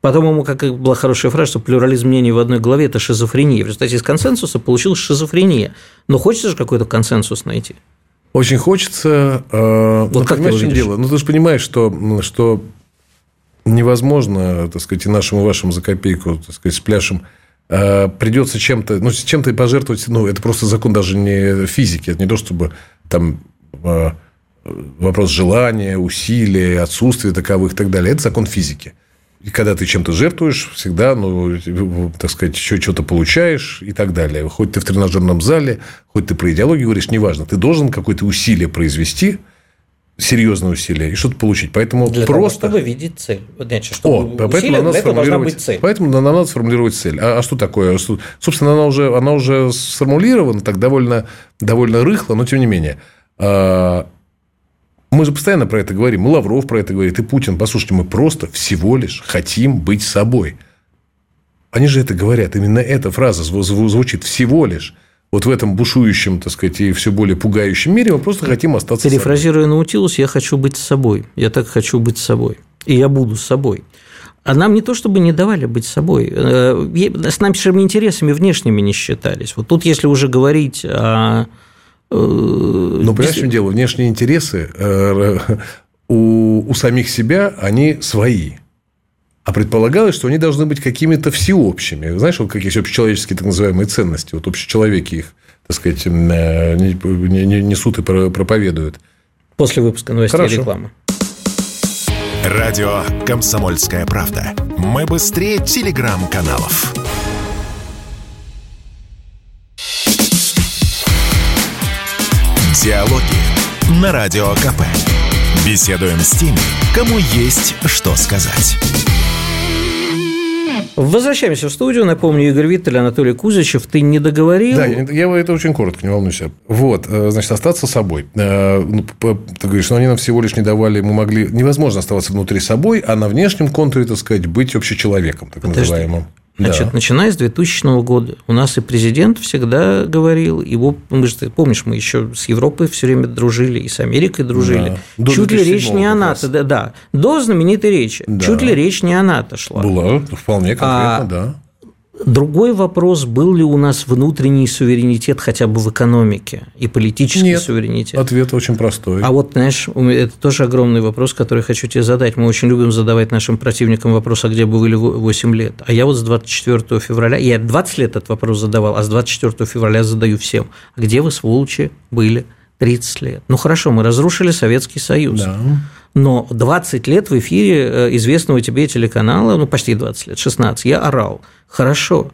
Потом ему как была хорошая фраза, что плюрализм мнений в одной голове – это шизофрения. В результате из консенсуса получилась шизофрения. Но хочется же какой-то консенсус найти. Очень хочется. Э, вот ну, как чем дело? Ну, ты же понимаешь, что, что невозможно, так сказать, и нашим, и вашим за копейку, так сказать, с пляшем э, придется чем-то, ну, чем-то пожертвовать, ну, это просто закон даже не физики, это не то, чтобы там э, вопрос желания, усилия, отсутствия таковых и так далее. Это закон физики. И когда ты чем-то жертвуешь, всегда, ну, так сказать, еще что-то получаешь и так далее. Хоть ты в тренажерном зале, хоть ты про идеологию говоришь, неважно. Ты должен какое-то усилие произвести, серьезное усилие, и что-то получить. Поэтому для просто... того, чтобы видеть цель. Значит, чтобы О, поэтому надо сформулировать... цель. Поэтому нам надо сформулировать цель. А, а что такое? Собственно, она уже, она уже сформулирована так довольно, довольно рыхло, но тем не менее. Мы же постоянно про это говорим. И Лавров про это говорит, и Путин. Послушайте, мы просто всего лишь хотим быть собой. Они же это говорят. Именно эта фраза звучит всего лишь. Вот в этом бушующем, так сказать, и все более пугающем мире мы просто хотим остаться Перефразируя собой. Наутилус, я хочу быть собой. Я так хочу быть собой. И я буду собой. А нам не то, чтобы не давали быть собой. Э, с нашими интересами внешними не считались. Вот тут, если уже говорить о Но понимаешь, в чем дело? Внешние интересы э, у, у самих себя, они свои. А предполагалось, что они должны быть какими-то всеобщими. Знаешь, вот как есть общечеловеческие так называемые ценности. Вот общечеловеки их, так сказать, э, несут и проповедуют. После выпуска новостей Хорошо. рекламы. Радио «Комсомольская правда». Мы быстрее телеграм-каналов. Диалоги на Радио КП. Беседуем с теми, кому есть что сказать. Возвращаемся в студию. Напомню, Игорь Виттель, Анатолий Кузичев. Ты не договорил. Да, я это очень коротко, не волнуйся. Вот, э, значит, остаться собой. Э, ну, ты говоришь, что они нам всего лишь не давали, мы могли... Невозможно оставаться внутри собой, а на внешнем контуре, так сказать, быть общечеловеком, так Подожди. называемым. Значит, да. начиная с 2000 года у нас и президент всегда говорил, его, мы же, помнишь, мы еще с Европой все время дружили, и с Америкой дружили. Да. До Чуть ли речь не о НАТО, да, да, до знаменитой речи. Да. Чуть ли речь не о НАТО шла. Была, вполне конкретно, а, да. Другой вопрос, был ли у нас внутренний суверенитет хотя бы в экономике и политический Нет, суверенитет? Ответ очень простой. А вот, знаешь, это тоже огромный вопрос, который хочу тебе задать. Мы очень любим задавать нашим противникам вопрос, а где бы были 8 лет? А я вот с 24 февраля, я 20 лет этот вопрос задавал, а с 24 февраля задаю всем. А где вы, сволочи, были 30 лет? Ну, хорошо, мы разрушили Советский Союз. Да но 20 лет в эфире э, известного тебе телеканала, ну, почти 20 лет, 16, я орал. Хорошо.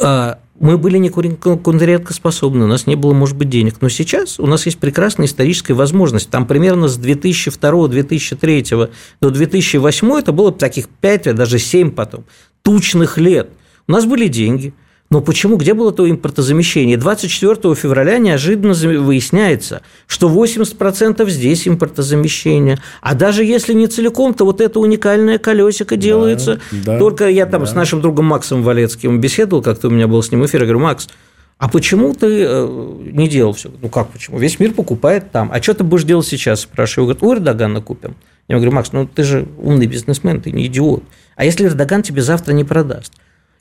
А, мы были не конкурентоспособны, у нас не было, может быть, денег. Но сейчас у нас есть прекрасная историческая возможность. Там примерно с 2002-2003 до 2008 это было таких 5, а даже 7 потом, тучных лет. У нас были деньги – но почему? Где было то импортозамещение? 24 февраля неожиданно выясняется, что 80% здесь импортозамещение. А даже если не целиком, то вот это уникальное колесико делается. Да, да, Только я там да. с нашим другом Максом Валецким беседовал, как-то у меня был с ним эфир, я говорю, Макс, а почему ты э, не делал все? Ну как почему? Весь мир покупает там. А что ты будешь делать сейчас? Спрашиваю. Говорит, у Эрдогана купим. Я говорю, Макс, ну ты же умный бизнесмен, ты не идиот. А если Эрдоган тебе завтра не продаст?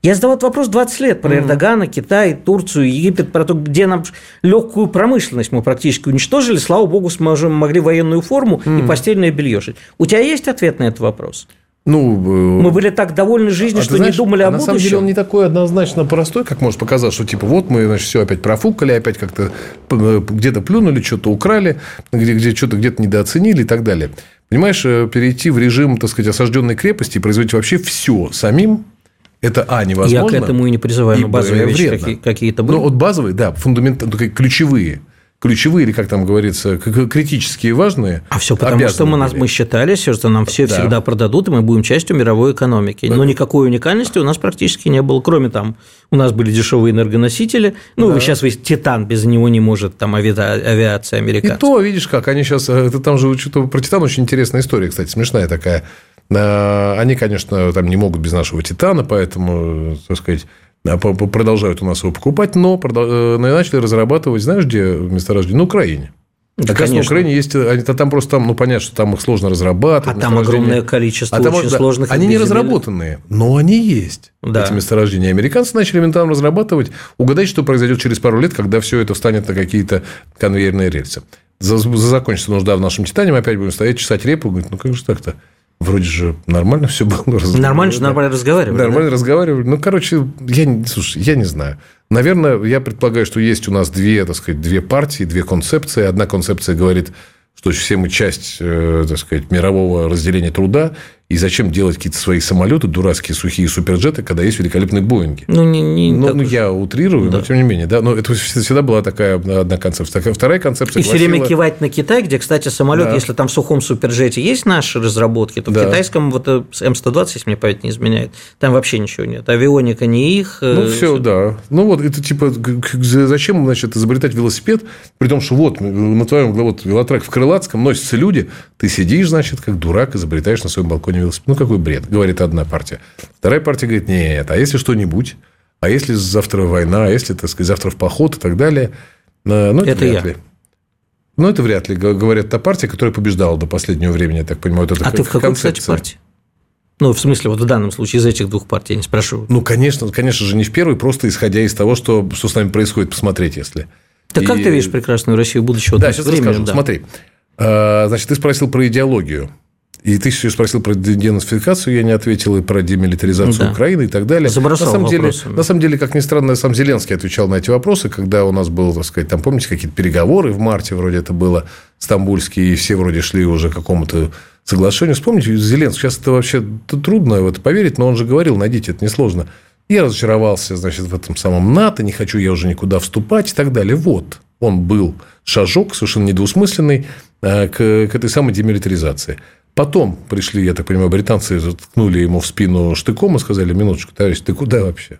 Я задавал этот вопрос 20 лет про mm-hmm. Эрдогана, Китай, Турцию, Египет, про то, где нам легкую промышленность мы практически уничтожили. Слава богу, сможем, могли военную форму и постельное белье шить. У тебя есть ответ на этот вопрос? Ну, э, мы были так довольны жизнью, а что знаешь, не думали о на будущем. На самом деле он не такой однозначно простой, как может показаться, что типа вот мы значит, все опять профукали, опять как-то э, где-то плюнули, что-то украли, где, где что-то где-то недооценили и так далее. Понимаешь, э, перейти в режим, так сказать, осажденной крепости и производить вообще все самим, это, а, невозможно. Я к этому и не призываю, но базовые вещи какие- какие-то были. Ну, вот базовые, да, фундаментальные, ключевые. ключевые, или как там говорится, критические важные. А все потому, что мы, нас, мы считали, что нам все да. всегда продадут, и мы будем частью мировой экономики. Но никакой уникальности у нас практически не было, кроме там, у нас были дешевые энергоносители, ну, да. сейчас весь Титан, без него не может там авиация американцев. И то, видишь как, они сейчас, это там же что-то про Титан очень интересная история, кстати, смешная такая. Э, они, конечно, там не могут без нашего Титана, поэтому, так сказать, а, продолжают у нас его покупать, но э, начали разрабатывать, знаешь, где месторождение? На Украине. Да, Оказывается, конечно. на Украине есть, они, там просто там, ну понятно, что там их сложно разрабатывать. А там огромное количество а там, очень да, сложных. Они не разработанные, но они есть. Да. Эти месторождения. Американцы начали там разрабатывать. Угадайте, что произойдет через пару лет, когда все это встанет на какие-то конвейерные рельсы. За, закончится нужда в нашем титане, мы опять будем стоять, чесать репу. Говорит, ну как же так-то? Вроде же нормально все было. Нормально же нормально разговаривали. Нормально да? разговаривали. Ну, короче, я, слушай, я не знаю. Наверное, я предполагаю, что есть у нас две, так сказать, две партии, две концепции. Одна концепция говорит, что все мы часть, э, так сказать, мирового разделения труда, и зачем делать какие-то свои самолеты, дурацкие сухие суперджеты, когда есть великолепные Боинги? Ну, не, не ну, ну я утрирую, да. но тем не менее. Да, но это всегда была такая одна концепция. Вторая концепция И гласила... все время кивать на Китай, где, кстати, самолет, да. если там в сухом суперджете есть наши разработки, то да. в китайском вот э, М120, если мне память не изменяет, там вообще ничего нет. Авионика не их. Э, ну, все, да. Ну, вот это типа, зачем, значит, изобретать велосипед, при том, что вот на твоем вот, велотрек в Крылатском носятся люди, ты сидишь, значит, как дурак, изобретаешь на своем балконе велосипед. Ну, какой бред, говорит одна партия. Вторая партия говорит, нет, а если что-нибудь, а если завтра война, а если, так сказать, завтра в поход и так далее, э, ну, это, это вряд я. ли. Ну, это вряд ли, говорят та партия, которая побеждала до последнего времени, я так понимаю. Вот а ты в какой, концепция. кстати, партии? Ну, в смысле, вот в данном случае из этих двух партий, я не спрашиваю. Ну, конечно, конечно же, не в первый, просто исходя из того, что, что с нами происходит, посмотреть, если. Так и... как ты видишь прекрасную Россию будущего? Да, сейчас времени, расскажу. Да. Смотри. Э, значит, ты спросил про идеологию. И ты еще спросил про денацификацию, я не ответил, и про демилитаризацию да. Украины и так далее. Забросал на самом, деле, на самом деле, как ни странно, сам Зеленский отвечал на эти вопросы, когда у нас был, так сказать, там, помните, какие-то переговоры в марте, вроде это было, стамбульские, и все вроде шли уже к какому-то соглашению. Вспомните, Зеленский, сейчас это вообще трудно в это поверить, но он же говорил, найдите, это несложно. Я разочаровался, значит, в этом самом НАТО, не хочу я уже никуда вступать и так далее. Вот, он был шажок совершенно недвусмысленный э, к, к этой самой демилитаризации. Потом пришли, я так понимаю, британцы заткнули ему в спину штыком и сказали, минуточку, товарищ, ты куда вообще?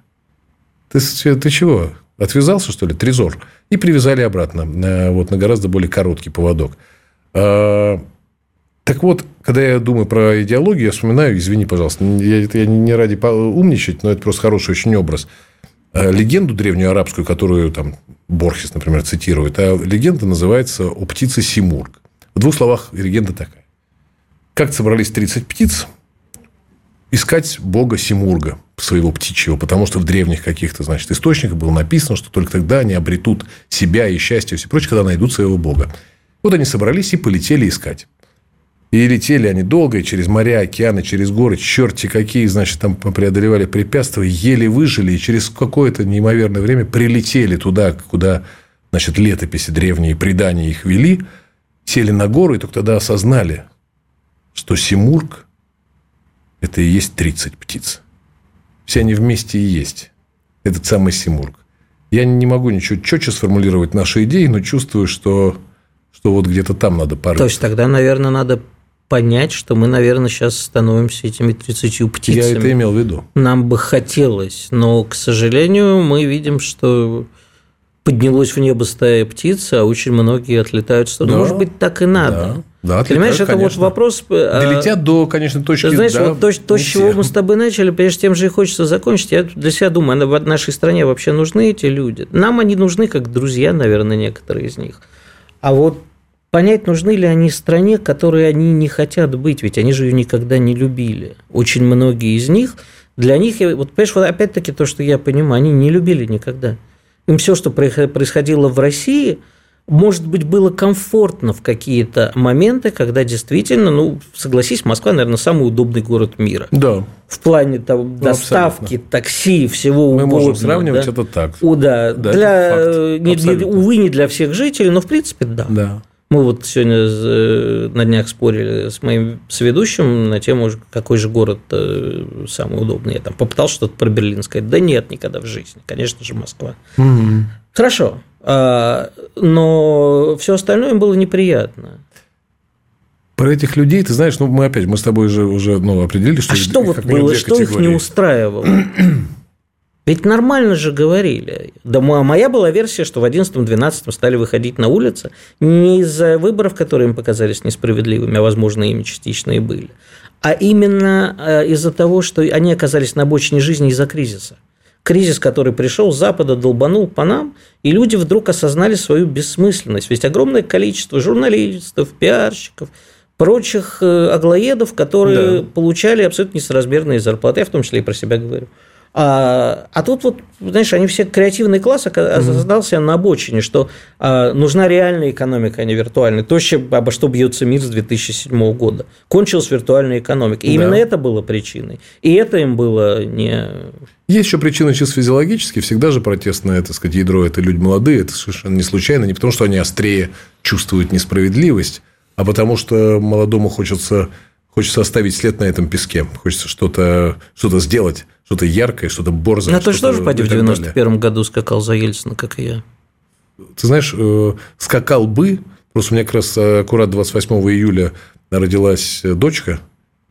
Ты, ты чего? Отвязался, что ли? Трезор. И привязали обратно на, вот, на гораздо более короткий поводок. А, так вот, когда я думаю про идеологию, я вспоминаю, извини, пожалуйста, я, я не ради умничать, но это просто хороший очень образ. А, легенду древнюю арабскую, которую там Борхес, например, цитирует, а легенда называется «О птице Симург». В двух словах легенда такая. Как собрались 30 птиц искать бога Симурга, своего птичьего, потому что в древних каких-то, значит, источниках было написано, что только тогда они обретут себя и счастье и все прочее, когда найдут своего бога. Вот они собрались и полетели искать. И летели они долго, и через моря, океаны, через горы, черти какие, значит, там преодолевали препятствия, еле выжили, и через какое-то неимоверное время прилетели туда, куда, значит, летописи древние, предания их вели, сели на гору, и только тогда осознали, что Симург – это и есть 30 птиц. Все они вместе и есть. Этот самый Симург. Я не могу ничего четче сформулировать наши идеи, но чувствую, что, что вот где-то там надо порыться. То есть, тогда, наверное, надо понять, что мы, наверное, сейчас становимся этими 30 птицами. Я это имел в виду. Нам бы хотелось, но, к сожалению, мы видим, что поднялась в небо стая птиц, а очень многие отлетают в сторону. Да, Может быть, так и надо. Да. Да, Понимаешь, это конечно. вот вопрос... А, Долетят до конечной точки. знаешь, да, вот то, то с чего мы с тобой начали, прежде тем же и хочется закончить. Я для себя думаю, в нашей стране вообще нужны эти люди. Нам они нужны как друзья, наверное, некоторые из них. А вот понять, нужны ли они стране, которой они не хотят быть, ведь они же ее никогда не любили. Очень многие из них, для них, вот понимаешь, вот опять-таки то, что я понимаю, они не любили никогда. Им все, что происходило в России, может быть, было комфортно в какие-то моменты, когда действительно, ну, согласись, Москва, наверное, самый удобный город мира. Да. В плане там, ну, доставки, абсолютно. такси, всего Мы угодно. можем сравнивать да? это так. О, да. да для, не, не, увы, не для всех жителей, но в принципе, да. Да. Мы вот сегодня э, на днях спорили с моим сведущим на тему, какой же город э, самый удобный. Я там попытался что-то про Берлин сказать. Да нет, никогда в жизни. Конечно же, Москва. Угу. Хорошо. А, но все остальное им было неприятно. Про этих людей, ты знаешь, ну мы опять, мы с тобой же уже ну, определили, что... А что вот было, что их не устраивало? (clears throat) Ведь нормально же говорили. Да моя была версия, что в 11-12 стали выходить на улицы не из-за выборов, которые им показались несправедливыми, а, возможно, ими частично и были, а именно э, из-за того, что они оказались на обочине жизни из-за кризиса. Кризис, который пришел с Запада, долбанул по нам, и люди вдруг осознали свою бессмысленность. Ведь огромное количество журналистов, пиарщиков, прочих э, аглоедов, которые да. получали абсолютно несоразмерные зарплаты. Я в том числе и про себя говорю. А, а тут вот, знаешь, они все креативный класс mm-hmm. на обочине, что а, нужна реальная экономика, а не виртуальная. То, обо что бьется мир с 2007 года. Кончилась виртуальная экономика. И да. именно это было причиной. И это им было не... Есть еще причина чисто физиологически. Всегда же протестное, так сказать, ядро – это люди молодые. Это совершенно не случайно. Не потому, что они острее чувствуют несправедливость, а потому что молодому хочется Хочется оставить след на этом песке. Хочется что-то что сделать, что-то яркое, что-то борзое. Ну, ты же тоже, пойди, в 91 году скакал за Ельцина, как и я. Ты знаешь, э, скакал бы, просто у меня как раз э, аккурат 28 июля родилась дочка,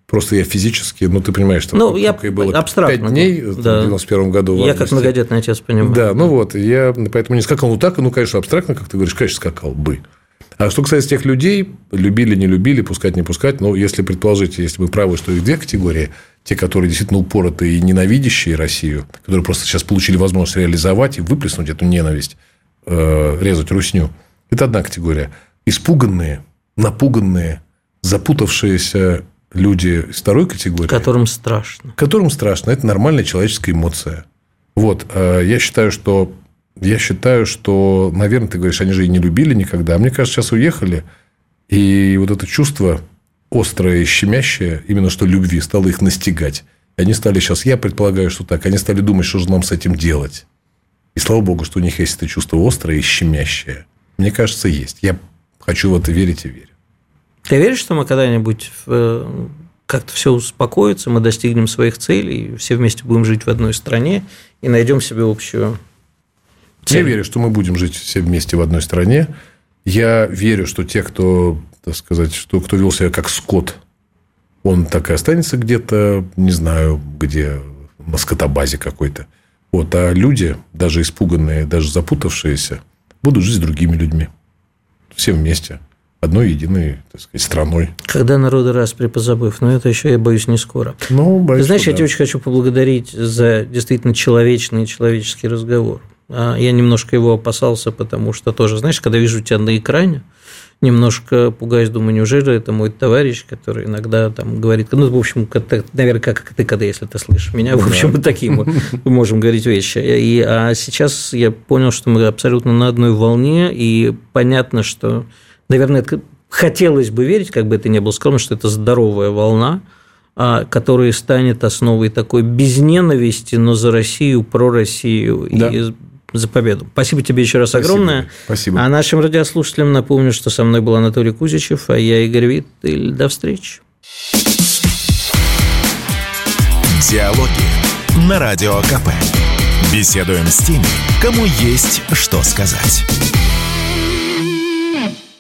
Просто я физически, ну, ты понимаешь, там ну, я было абстрактно, 5 дней да. в 91 году. я как многодетный отец понимаю. Да, ну вот, я поэтому не скакал. Ну, так, ну, конечно, абстрактно, как ты говоришь, конечно, скакал бы. А что касается тех людей, любили, не любили, пускать, не пускать, ну, если предположить, если вы правы, что их две категории, те, которые действительно упоротые и ненавидящие Россию, которые просто сейчас получили возможность реализовать и выплеснуть эту ненависть, э, резать русню, это одна категория. Испуганные, напуганные, запутавшиеся люди из второй категории. Которым страшно. Которым страшно. Это нормальная человеческая эмоция. Вот. Э, я считаю, что я считаю, что, наверное, ты говоришь, они же и не любили никогда. А мне кажется, сейчас уехали, и вот это чувство острое и щемящее, именно что любви, стало их настигать. И они стали сейчас, я предполагаю, что так, они стали думать, что же нам с этим делать. И слава богу, что у них есть это чувство острое и щемящее. Мне кажется, есть. Я хочу в это верить и верю. Ты веришь, что мы когда-нибудь э, как-то все успокоится, мы достигнем своих целей, все вместе будем жить в одной стране и найдем себе общую я верю, что мы будем жить все вместе в одной стране. Я верю, что те, кто, так сказать, что, кто вел себя как скот, он так и останется где-то, не знаю, где, на скотобазе какой-то. Вот, а люди, даже испуганные, даже запутавшиеся, будут жить с другими людьми. Все вместе. Одной единой, так сказать, страной. Когда народы раз припозабыв, но это еще, я боюсь, не скоро. Ну, боюсь, Ты знаешь, да. я тебя очень хочу поблагодарить за действительно человечный человеческий разговор. А, я немножко его опасался, потому что тоже, знаешь, когда вижу тебя на экране, немножко пугаюсь, думаю, неужели это мой товарищ, который иногда там говорит, ну, в общем, наверное, как ты, когда, если ты слышишь меня, в общем, да. таким мы можем говорить вещи. И, а сейчас я понял, что мы абсолютно на одной волне, и понятно, что, наверное, хотелось бы верить, как бы это ни было скромно, что это здоровая волна, а, которая станет основой такой без ненависти, но за Россию, про Россию да. и за победу. Спасибо тебе еще раз Спасибо. огромное. Спасибо. А нашим радиослушателям напомню, что со мной был Анатолий Кузичев, а я Игорь Виттель. До встречи. Диалоги на Радио КП. Беседуем с теми, кому есть что сказать.